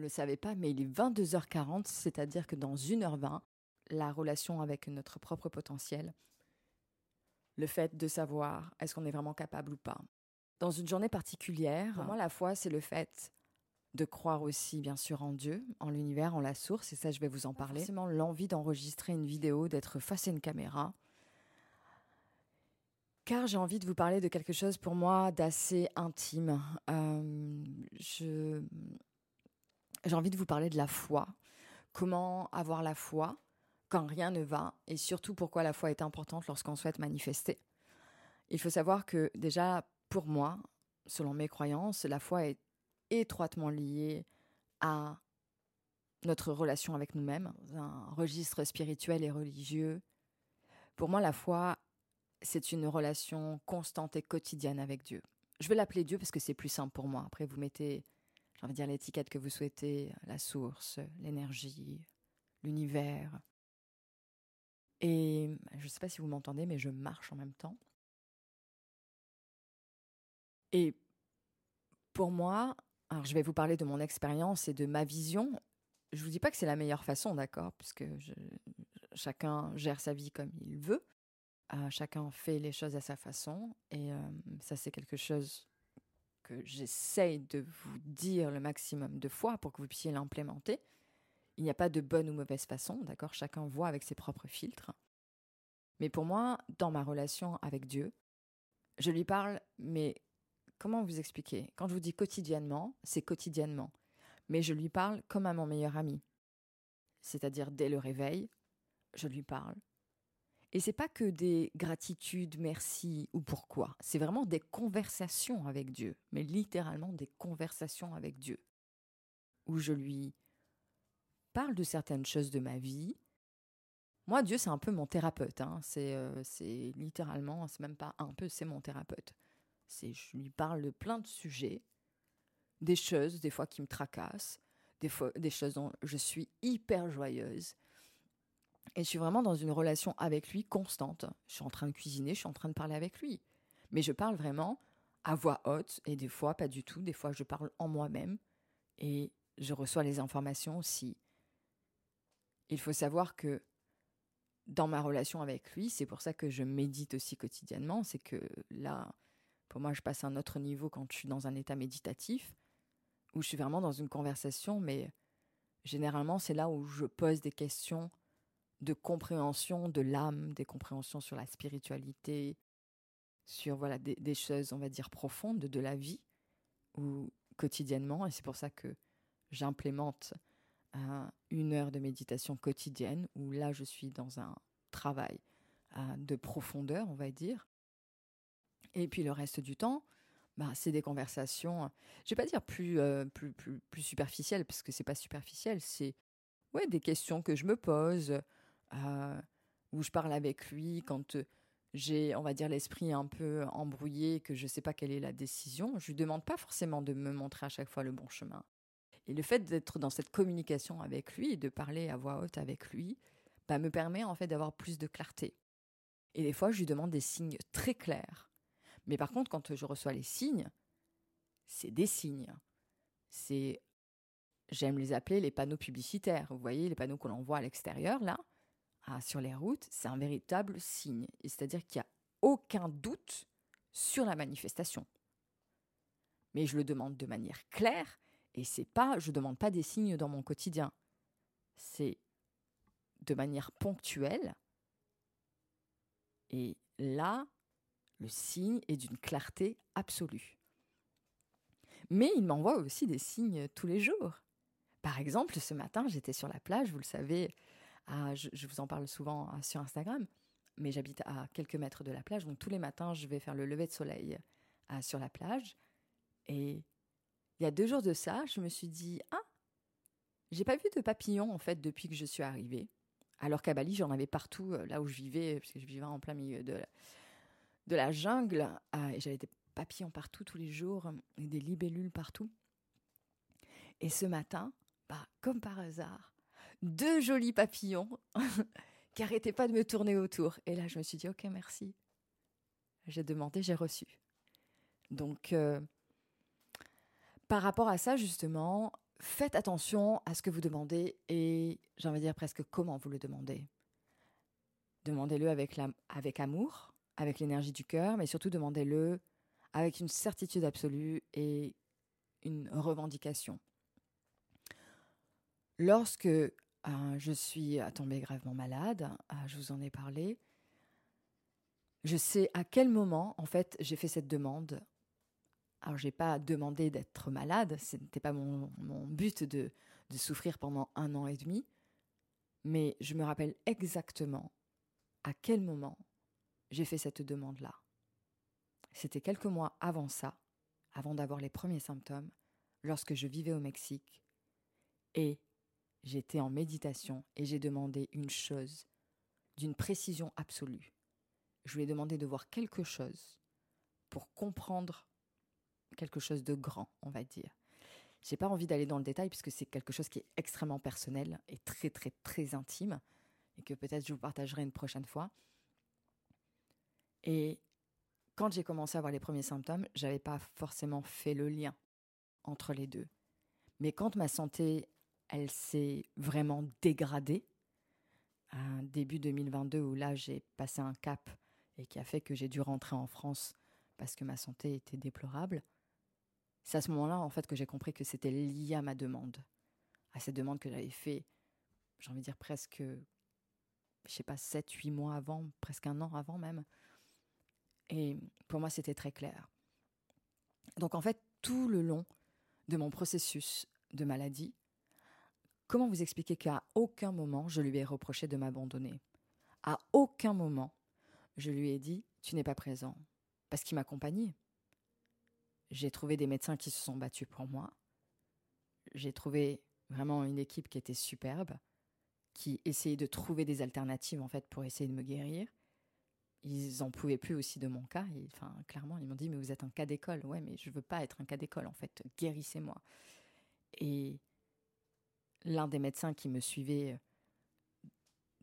ne le savez pas, mais il est 22h40, c'est-à-dire que dans 1h20, la relation avec notre propre potentiel, le fait de savoir est-ce qu'on est vraiment capable ou pas. Dans une journée particulière, pour moi, la foi, c'est le fait de croire aussi, bien sûr, en Dieu, en l'univers, en la source, et ça, je vais vous en parler. Forcément, l'envie d'enregistrer une vidéo, d'être face à une caméra, car j'ai envie de vous parler de quelque chose pour moi d'assez intime. Euh, je, j'ai envie de vous parler de la foi. Comment avoir la foi quand rien ne va et surtout pourquoi la foi est importante lorsqu'on souhaite manifester. Il faut savoir que déjà, pour moi, selon mes croyances, la foi est étroitement liée à notre relation avec nous-mêmes, un registre spirituel et religieux. Pour moi, la foi, c'est une relation constante et quotidienne avec Dieu. Je vais l'appeler Dieu parce que c'est plus simple pour moi. Après, vous mettez j'ai envie de dire l'étiquette que vous souhaitez, la source, l'énergie, l'univers. Et je ne sais pas si vous m'entendez, mais je marche en même temps. Et pour moi, alors je vais vous parler de mon expérience et de ma vision. Je ne vous dis pas que c'est la meilleure façon, d'accord, puisque chacun gère sa vie comme il veut. Euh, chacun fait les choses à sa façon. Et euh, ça, c'est quelque chose que j'essaye de vous dire le maximum de fois pour que vous puissiez l'implémenter. Il n'y a pas de bonne ou mauvaise façon, d'accord? Chacun voit avec ses propres filtres. Mais pour moi, dans ma relation avec Dieu, je lui parle, mais comment vous expliquer? Quand je vous dis quotidiennement, c'est quotidiennement. Mais je lui parle comme à mon meilleur ami. C'est-à-dire dès le réveil, je lui parle. Et c'est pas que des gratitudes, merci ou pourquoi. C'est vraiment des conversations avec Dieu, mais littéralement des conversations avec Dieu. Où je lui parle de certaines choses de ma vie. Moi, Dieu, c'est un peu mon thérapeute. Hein. Euh, c'est littéralement, c'est même pas un peu, c'est mon thérapeute. Je lui parle de plein de sujets, des choses, des fois qui me tracassent, des, fois, des choses dont je suis hyper joyeuse, et je suis vraiment dans une relation avec lui constante. Je suis en train de cuisiner, je suis en train de parler avec lui. Mais je parle vraiment à voix haute et des fois pas du tout. Des fois je parle en moi-même et je reçois les informations aussi. Il faut savoir que dans ma relation avec lui, c'est pour ça que je médite aussi quotidiennement, c'est que là, pour moi, je passe à un autre niveau quand je suis dans un état méditatif, où je suis vraiment dans une conversation, mais généralement, c'est là où je pose des questions de compréhension de l'âme, des compréhensions sur la spiritualité, sur voilà des, choses, on va dire, profondes de la vie, ou quotidiennement, et c'est pour ça que j'implémente euh, une heure de méditation quotidienne, où là je suis dans un travail euh, de profondeur, on va dire. Et puis le reste du temps, bah, c'est des conversations, je vais pas dire plus, euh, plus, plus, plus superficielles, parce que c'est pas superficiel, c'est ouais, des questions que je me pose, où je parle avec lui quand euh, j'ai, on va dire, l'esprit un peu embrouillé, que je ne sais pas quelle est la décision. Je lui demande pas forcément de me montrer à chaque fois le bon chemin. Et le fait d'être dans cette communication avec lui de parler à voix haute avec lui, bah, me permet en fait d'avoir plus de clarté. Et des fois, je lui demande des signes très clairs. Mais par contre, quand je reçois les signes, c'est des signes. C'est, j'aime les appeler les panneaux publicitaires. Vous voyez, les panneaux qu'on envoie à l'extérieur, là. Ah, sur les routes, c'est un véritable signe. C'est-à-dire qu'il n'y a aucun doute sur la manifestation. Mais je le demande de manière claire et c'est pas, je demande pas des signes dans mon quotidien. C'est de manière ponctuelle. Et là, le signe est d'une clarté absolue. Mais il m'envoie aussi des signes tous les jours. Par exemple, ce matin, j'étais sur la plage, vous le savez, je, vous en parle souvent euh, sur Instagram, mais j'habite à quelques mètres de la plage, donc tous les matins, je vais faire le lever de soleil euh, sur la plage. Et il y a deux jours de ça, je me suis dit, ah, j'ai pas vu de papillons en fait depuis que je suis arrivée. Alors qu'à Bali, j'en avais partout, euh, là où je vivais, parce que je vivais en plein milieu de, la jungle, et j'avais des papillons partout tous les jours, et des libellules partout. Et ce matin, bah, comme par hasard, deux jolis papillons qui arrêtaient pas de me tourner autour. Et là, je me suis dit, ok, merci. J'ai demandé, j'ai reçu. Donc, euh, par rapport à ça, justement, faites attention à ce que vous demandez et j'ai envie de dire presque comment vous le demandez. Demandez-le avec, avec amour, avec l'énergie du cœur, mais surtout demandez-le avec une certitude absolue et une revendication. Lorsque euh, je suis tombée gravement malade, euh, je vous en ai parlé, je sais à quel moment, en fait, j'ai fait cette demande. Alors, je n'ai pas demandé d'être malade, ce n'était pas mon, mon but de, de souffrir pendant un an et demi, mais je me rappelle exactement à quel moment j'ai fait cette demande-là. C'était quelques mois avant ça, avant d'avoir les premiers symptômes, lorsque je vivais au Mexique, et j'étais en méditation et j'ai demandé une chose d'une précision absolue. Je lui ai demandé de voir quelque chose pour comprendre quelque chose de grand, on va dire. J'ai pas envie d'aller dans le détail puisque c'est quelque chose qui est extrêmement personnel et très très très intime et que peut-être je vous partagerai une prochaine fois. Et quand j'ai commencé à avoir les premiers symptômes, j'avais pas forcément fait le lien entre les deux. Mais quand ma santé, elle s'est vraiment dégradée, à début 2022 où là j'ai passé un cap et qui a fait que j'ai dû rentrer en France parce que ma santé était déplorable, c'est à ce moment-là en fait que j'ai compris que c'était lié à ma demande, à cette demande que j'avais fait, j'ai envie de dire presque, je sais pas, 7, 8 mois avant, presque un an avant même. Et pour moi, c'était très clair. Donc en fait, tout le long de mon processus de maladie, comment vous expliquer qu'à aucun moment je lui ai reproché de m'abandonner? À aucun moment je lui ai dit tu n'es pas présent parce qu'il m'accompagnait. J'ai trouvé des médecins qui se sont battus pour moi. J'ai trouvé vraiment une équipe qui était superbe, qui essayait de trouver des alternatives en fait pour essayer de me guérir ils en pouvaient plus aussi de mon cas. enfin, clairement, ils m'ont dit, mais vous êtes un cas d'école. Ouais, mais je veux pas être un cas d'école, en fait. Guérissez-moi. Et l'un des médecins qui me suivait euh,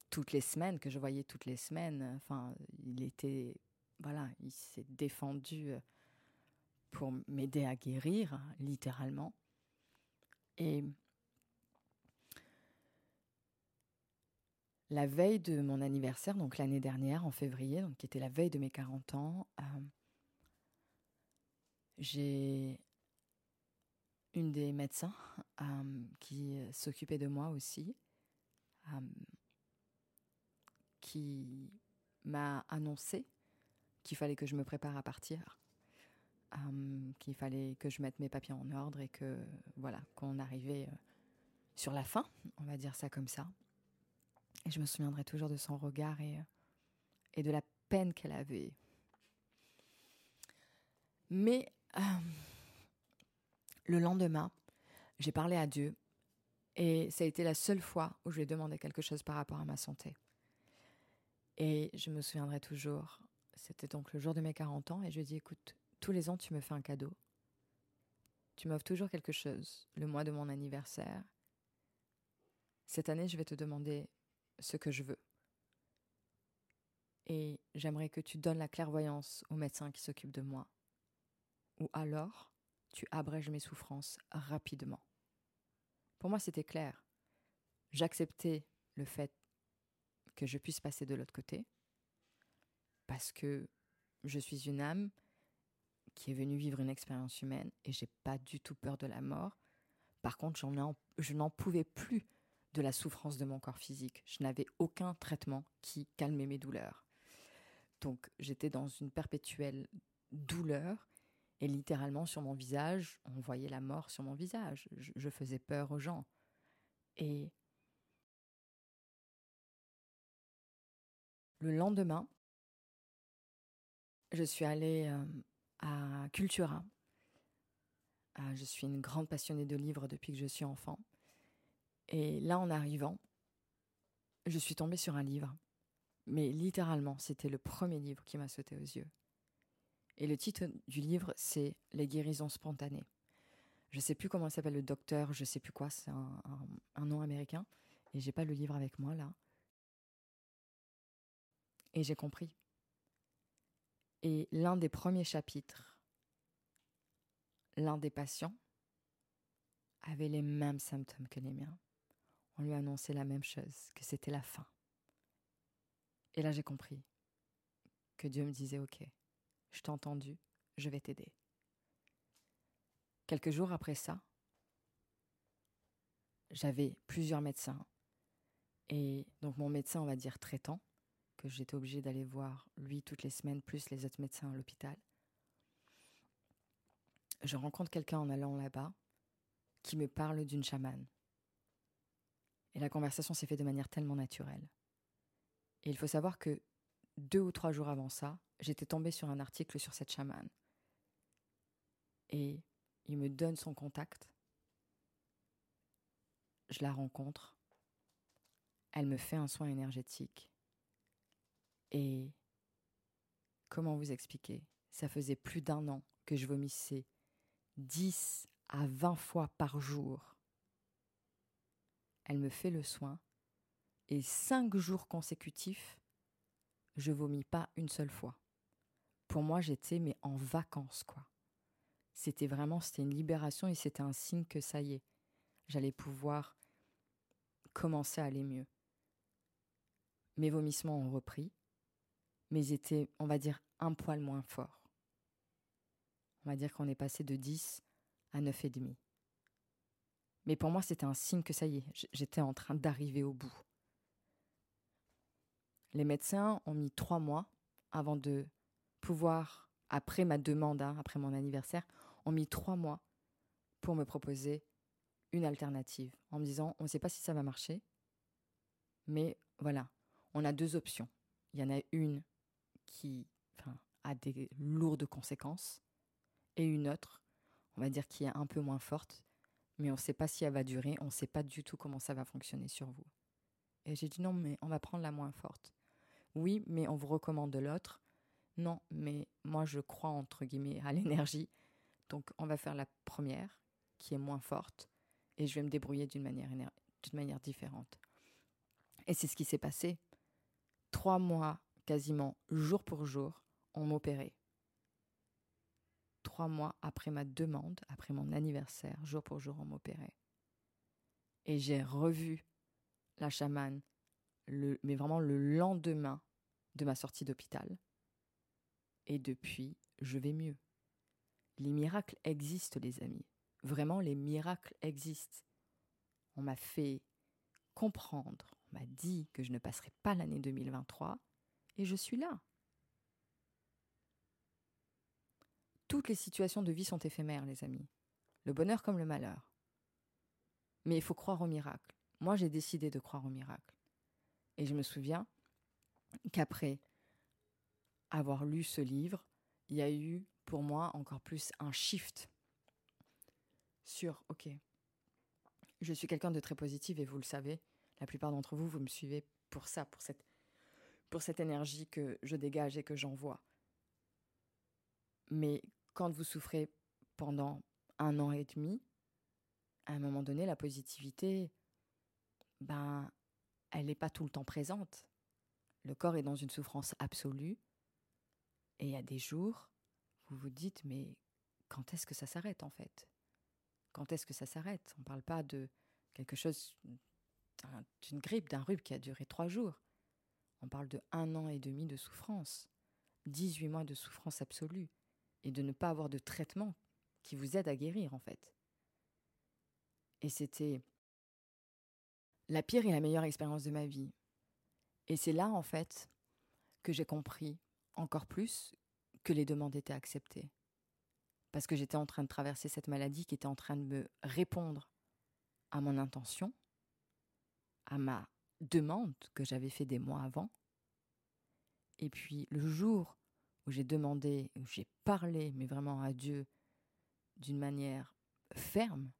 toutes les semaines, que je voyais toutes les semaines, enfin, il était, voilà, il s'est défendu euh, pour m'aider à guérir, littéralement. Et la veille de mon anniversaire, donc l'année dernière, en février, donc qui était la veille de mes 40 ans, euh, j'ai une des médecins euh, qui s'occupait de moi aussi, euh, qui m'a annoncé qu'il fallait que je me prépare à partir, qu'il fallait que je mette mes papiers en ordre et que voilà qu'on arrivait sur la fin, on va dire ça comme ça. Et je me souviendrai toujours de son regard et, et de la peine qu'elle avait. Mais euh, le lendemain, j'ai parlé à Dieu et ça a été la seule fois où je lui ai demandé quelque chose par rapport à ma santé. Et je me souviendrai toujours, c'était donc le jour de mes 40 ans, et je lui ai dit, écoute, tous les ans tu me fais un cadeau. Tu m'offres toujours quelque chose, le mois de mon anniversaire. Cette année, je vais te demander ce que je veux. Et j'aimerais que tu donnes la clairvoyance au médecin qui s'occupe de moi. Ou alors, tu abrèges mes souffrances rapidement. Pour moi, c'était clair. J'acceptais le fait que je puisse passer de l'autre côté, parce que je suis une âme qui est venue vivre une expérience humaine et j'ai pas du tout peur de la mort. Par contre, je n'en pouvais plus de la souffrance de mon corps physique. Je n'avais aucun traitement qui calmait mes douleurs. Donc j'étais dans une perpétuelle douleur et littéralement sur mon visage, on voyait la mort sur mon visage. Je, faisais peur aux gens. Et le lendemain, je suis allée euh, à Cultura. Euh, je suis une grande passionnée de livres depuis que je suis enfant. Et là, en arrivant, je suis tombée sur un livre. Mais littéralement, c'était le premier livre qui m'a sauté aux yeux. Et le titre du livre, c'est Les guérisons spontanées. Je sais plus comment s'appelle le docteur, je sais plus quoi, c'est un, nom américain. Et j'ai pas le livre avec moi là. Et j'ai compris. Et l'un des premiers chapitres, l'un des patients avait les mêmes symptômes que les miens. On lui a annoncé la même chose, que c'était la fin. Et là, j'ai compris que Dieu me disait, OK, je t'ai entendu, je vais t'aider. Quelques jours après ça, j'avais plusieurs médecins. Et donc mon médecin, on va dire traitant, que j'étais obligée d'aller voir lui toutes les semaines, plus les autres médecins à l'hôpital. Je rencontre quelqu'un en allant là-bas qui me parle d'une chamane. Et la conversation s'est faite de manière tellement naturelle. Et il faut savoir que deux ou trois jours avant ça, j'étais tombée sur un article sur cette chamane. Et il me donne son contact. Je la rencontre. Elle me fait un soin énergétique. Et comment vous expliquer? Ça faisait plus d'un an que je vomissais 10 à 20 fois par jour. Elle me fait le soin et cinq jours consécutifs, je vomis pas une seule fois. Pour moi, j'étais mais en vacances quoi. C'était vraiment c'était une libération et c'était un signe que ça y est, j'allais pouvoir commencer à aller mieux. Mes vomissements ont repris, mais étaient, on va dire, un poil moins forts. On va dire qu'on est passé de 10 à 9,5. Mais pour moi, c'était un signe que ça y est, j'étais en train d'arriver au bout. Les médecins ont mis trois mois avant de pouvoir, après ma demande, hein, après mon anniversaire, ont mis trois mois pour me proposer une alternative, en me disant, on ne sait pas si ça va marcher, mais voilà, on a deux options. Il y en a une qui a des lourdes conséquences et une autre, on va dire, qui est un peu moins forte, mais on ne sait pas si elle va durer, on ne sait pas du tout comment ça va fonctionner sur vous. Et j'ai dit non, mais on va prendre la moins forte. Oui, mais on vous recommande l'autre. Non, mais moi je crois entre guillemets à l'énergie. Donc on va faire la première, qui est moins forte, et je vais me débrouiller d'une manière, d'une manière différente. Et c'est ce qui s'est passé. Trois mois, quasiment jour pour jour, on m'opérait. Trois mois après ma demande, après mon anniversaire, jour pour jour, on m'opérait. Et j'ai revu la chamane, mais vraiment le lendemain de ma sortie d'hôpital. Et depuis, je vais mieux. Les miracles existent, les amis. Vraiment, les miracles existent. On m'a fait comprendre, on m'a dit que je ne passerai pas l'année 2023, et je suis là. Toutes les situations de vie sont éphémères, les amis. Le bonheur comme le malheur. Mais il faut croire au miracle. Moi, j'ai décidé de croire au miracle. Et je me souviens qu'après avoir lu ce livre, il y a eu pour moi encore plus un shift sur, ok, je suis quelqu'un de très positif et vous le savez, la plupart d'entre vous, vous me suivez pour ça, pour cette, pour cette énergie que je dégage et que j'envoie. Mais quand vous souffrez pendant un an et demi, à un moment donné, la positivité, ben, elle n'est pas tout le temps présente. Le corps est dans une souffrance absolue. Et il y a des jours, vous vous dites, mais quand est-ce que ça s'arrête en fait? Quand est-ce que ça s'arrête? On ne parle pas de quelque chose, d'une grippe, d'un rhume qui a duré trois jours. On parle de un an et demi de souffrance, 18 mois de souffrance absolue, et de ne pas avoir de traitement qui vous aide à guérir en fait. Et c'était la pire et la meilleure expérience de ma vie. Et c'est là en fait que j'ai compris encore plus que les demandes étaient acceptées. Parce que j'étais en train de traverser cette maladie qui était en train de me répondre à mon intention, à ma demande que j'avais fait des mois avant. Et puis le jour où j'ai demandé, où j'ai parlé, mais vraiment à Dieu, d'une manière ferme,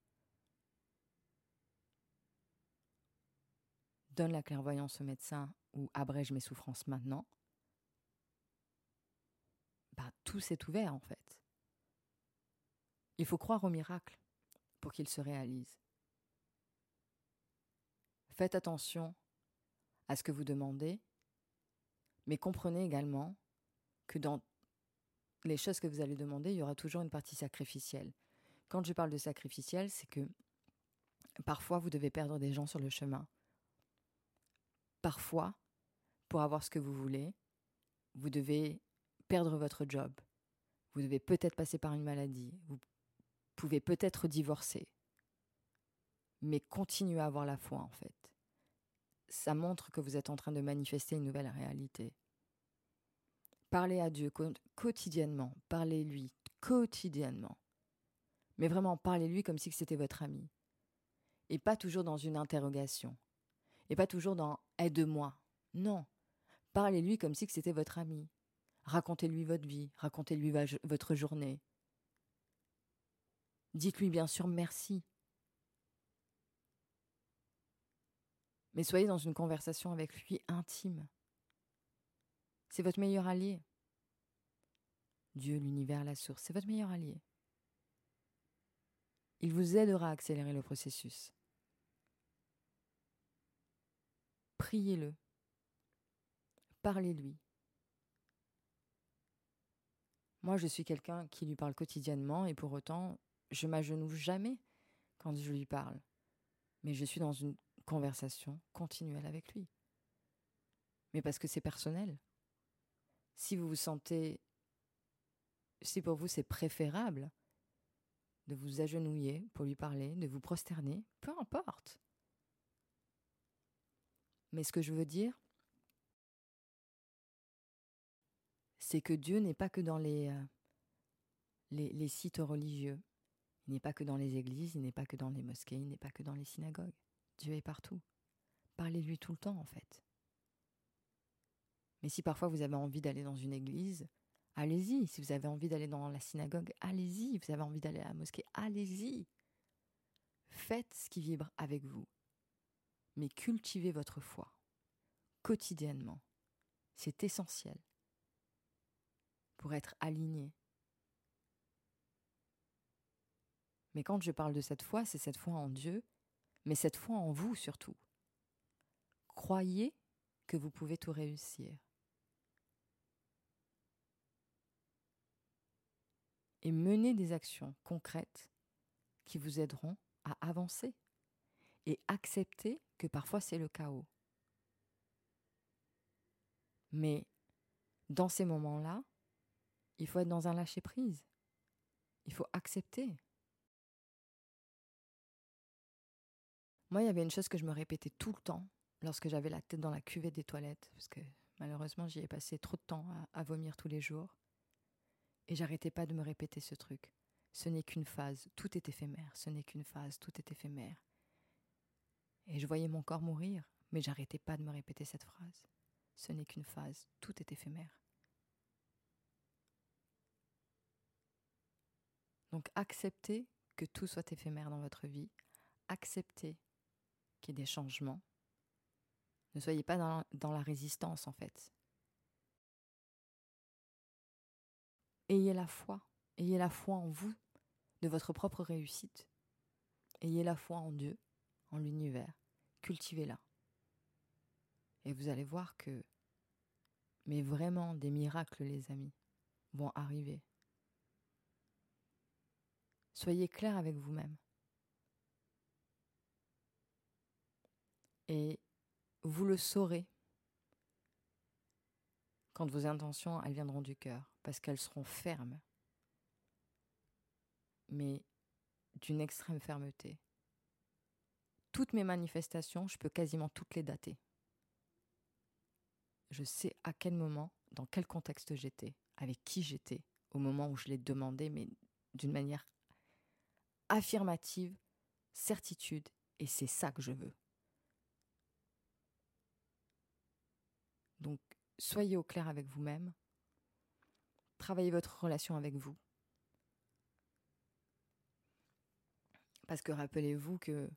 donne la clairvoyance au médecin ou abrège mes souffrances maintenant, bah, tout s'est ouvert en fait. Il faut croire au miracle pour qu'il se réalise. Faites attention à ce que vous demandez, mais comprenez également que dans les choses que vous allez demander, il y aura toujours une partie sacrificielle. Quand je parle de sacrificielle, c'est que Parfois, vous devez perdre des gens sur le chemin. Parfois, pour avoir ce que vous voulez, vous devez perdre votre job. Vous devez peut-être passer par une maladie. Vous pouvez peut-être divorcer. Mais continuez à avoir la foi, en fait. Ça montre que vous êtes en train de manifester une nouvelle réalité. Parlez à Dieu quotidiennement. Parlez-lui quotidiennement. Mais vraiment, parlez-lui comme si c'était votre ami. Et pas toujours dans une interrogation. Et pas toujours dans aide-moi. Non. Parlez-lui comme si c'était votre ami. Racontez-lui votre vie, racontez-lui votre journée. Dites-lui bien sûr merci. Mais soyez dans une conversation avec lui intime. C'est votre meilleur allié. Dieu, l'univers, la source, c'est votre meilleur allié. Il vous aidera à accélérer le processus. Priez-le. Parlez-lui. Moi, je suis quelqu'un qui lui parle quotidiennement et pour autant, je m'agenouille jamais quand je lui parle. Mais je suis dans une conversation continuelle avec lui. Mais parce que c'est personnel. Si vous vous sentez, si pour vous c'est préférable de vous agenouiller pour lui parler, de vous prosterner, peu importe. Mais ce que je veux dire, c'est que Dieu n'est pas que dans les, euh, les sites religieux, il n'est pas que dans les églises, il n'est pas que dans les mosquées, il n'est pas que dans les synagogues. Dieu est partout. Parlez-lui tout le temps, en fait. Mais si parfois vous avez envie d'aller dans une église, allez-y. Si vous avez envie d'aller dans la synagogue, allez-y. Vous avez envie d'aller à la mosquée, allez-y. Faites ce qui vibre avec vous. Mais cultivez votre foi quotidiennement. C'est essentiel pour être aligné. Mais quand je parle de cette foi, c'est cette foi en Dieu, mais cette foi en vous surtout. Croyez que vous pouvez tout réussir. Et menez des actions concrètes qui vous aideront à avancer et accepter que parfois c'est le chaos. Mais dans ces moments-là, il faut être dans un lâcher-prise. Il faut accepter. Moi, il y avait une chose que je me répétais tout le temps lorsque j'avais la tête dans la cuvette des toilettes, parce que malheureusement, j'y ai passé trop de temps à, vomir tous les jours. Et j'arrêtais pas de me répéter ce truc. Ce n'est qu'une phase, tout est éphémère. Ce n'est qu'une phase, tout est éphémère. Et je voyais mon corps mourir, mais j'arrêtais pas de me répéter cette phrase. Ce n'est qu'une phase, tout est éphémère. Donc acceptez que tout soit éphémère dans votre vie, acceptez qu'il y ait des changements. Ne soyez pas dans, la résistance en fait. Ayez la foi, ayez la foi en vous, de votre propre réussite. Ayez la foi en Dieu, en l'univers, cultivez-la. Et vous allez voir que, mais vraiment, des miracles, les amis, vont arriver. Soyez clair avec vous-même. Et vous le saurez quand vos intentions, viendront du cœur, parce qu'elles seront fermes, mais d'une extrême fermeté. Toutes mes manifestations, je peux quasiment toutes les dater. Je sais à quel moment, dans quel contexte j'étais, avec qui j'étais, au moment où je l'ai demandé, mais d'une manière affirmative, certitude, et c'est ça que je veux. Donc, soyez au clair avec vous-même, travaillez votre relation avec vous. Parce que rappelez-vous que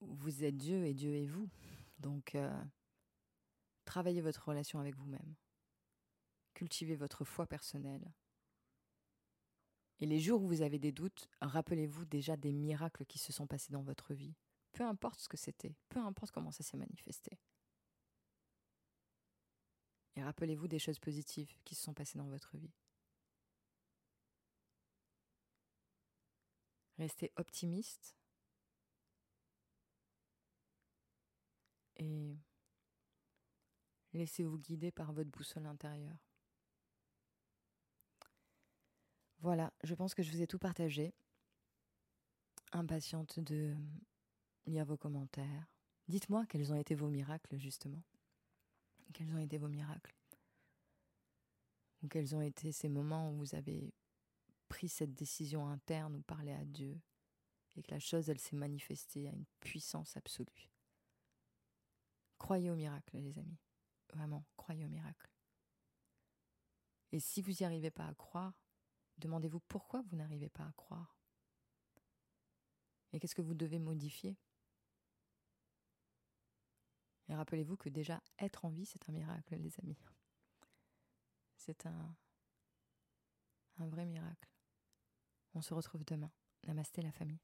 vous êtes Dieu et Dieu est vous. Donc, euh, travaillez votre relation avec vous-même. Cultivez votre foi personnelle. Et les jours où vous avez des doutes, rappelez-vous déjà des miracles qui se sont passés dans votre vie. Peu importe ce que c'était, peu importe comment ça s'est manifesté. Et rappelez-vous des choses positives qui se sont passées dans votre vie. Restez optimiste. Et laissez-vous guider par votre boussole intérieure. Voilà, je pense que je vous ai tout partagé. Impatiente de lire vos commentaires. Dites-moi quels ont été vos miracles, justement. Quels ont été vos miracles Ou quels ont été ces moments où vous avez pris cette décision interne ou parlé à Dieu et que la chose, elle s'est manifestée à une puissance absolue. Croyez au miracle, les amis. Vraiment, croyez au miracle. Et si vous n'y arrivez pas à croire, demandez-vous pourquoi vous n'arrivez pas à croire. Et qu'est-ce que vous devez modifier Et rappelez-vous que déjà être en vie, c'est un miracle, les amis. C'est un, un vrai miracle. On se retrouve demain. Namasté la famille.